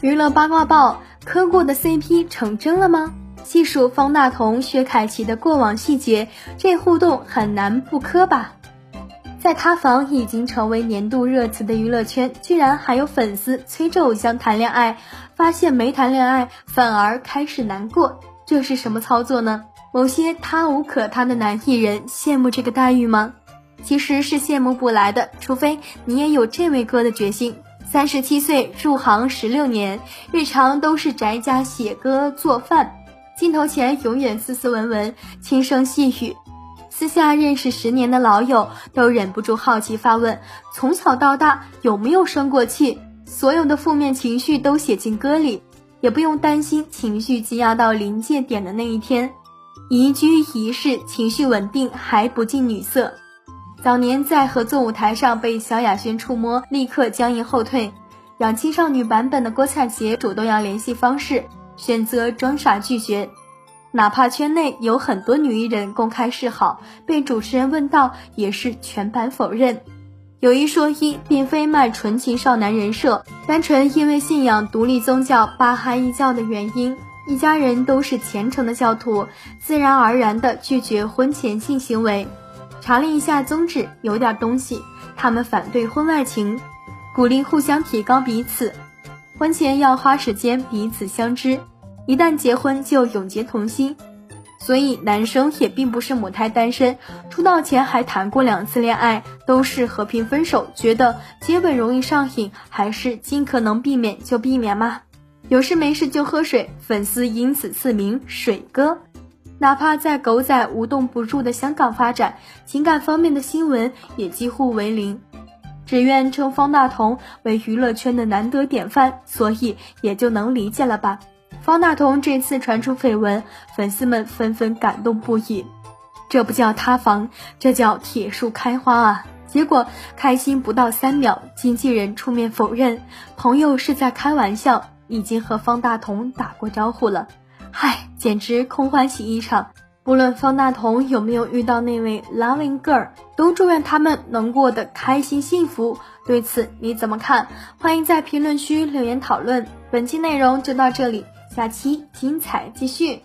娱乐八卦报：磕过的 CP 成真了吗？细数方大同、薛凯琪的过往细节，这互动很难不磕吧？在塌房已经成为年度热词的娱乐圈，居然还有粉丝催着偶像谈恋爱，发现没谈恋爱反而开始难过，这是什么操作呢？某些他无可他的男艺人羡慕这个待遇吗？其实是羡慕不来的，除非你也有这位哥的决心。三十七岁入行十六年，日常都是宅家写歌做饭，镜头前永远斯斯文文，轻声细语。私下认识十年的老友都忍不住好奇发问：从小到大有没有生过气？所有的负面情绪都写进歌里，也不用担心情绪积压到临界点的那一天。宜居宜室，情绪稳定还不近女色。早年在合作舞台上被萧亚轩触摸，立刻僵硬后退。养青少女版本的郭采洁主动要联系方式，选择装傻拒绝。哪怕圈内有很多女艺人公开示好，被主持人问到也是全盘否认。有一说一，并非卖纯情少男人设，单纯因为信仰独立宗教巴哈伊教的原因，一家人都是虔诚的教徒，自然而然的拒绝婚前性行为。查了一下宗旨，有点东西。他们反对婚外情，鼓励互相提高彼此。婚前要花时间彼此相知，一旦结婚就永结同心。所以男生也并不是母胎单身，出道前还谈过两次恋爱，都是和平分手。觉得接吻容易上瘾，还是尽可能避免就避免嘛。有事没事就喝水，粉丝因此赐名水哥。哪怕在狗仔无动不住的香港发展，情感方面的新闻也几乎为零。只愿称方大同为娱乐圈的难得典范，所以也就能理解了吧。方大同这次传出绯闻，粉丝们纷纷感动不已。这不叫塌房，这叫铁树开花啊！结果开心不到三秒，经纪人出面否认，朋友是在开玩笑，已经和方大同打过招呼了。嗨，简直空欢喜一场！不论方大同有没有遇到那位 loving girl，都祝愿他们能过得开心幸福。对此你怎么看？欢迎在评论区留言讨论。本期内容就到这里，下期精彩继续。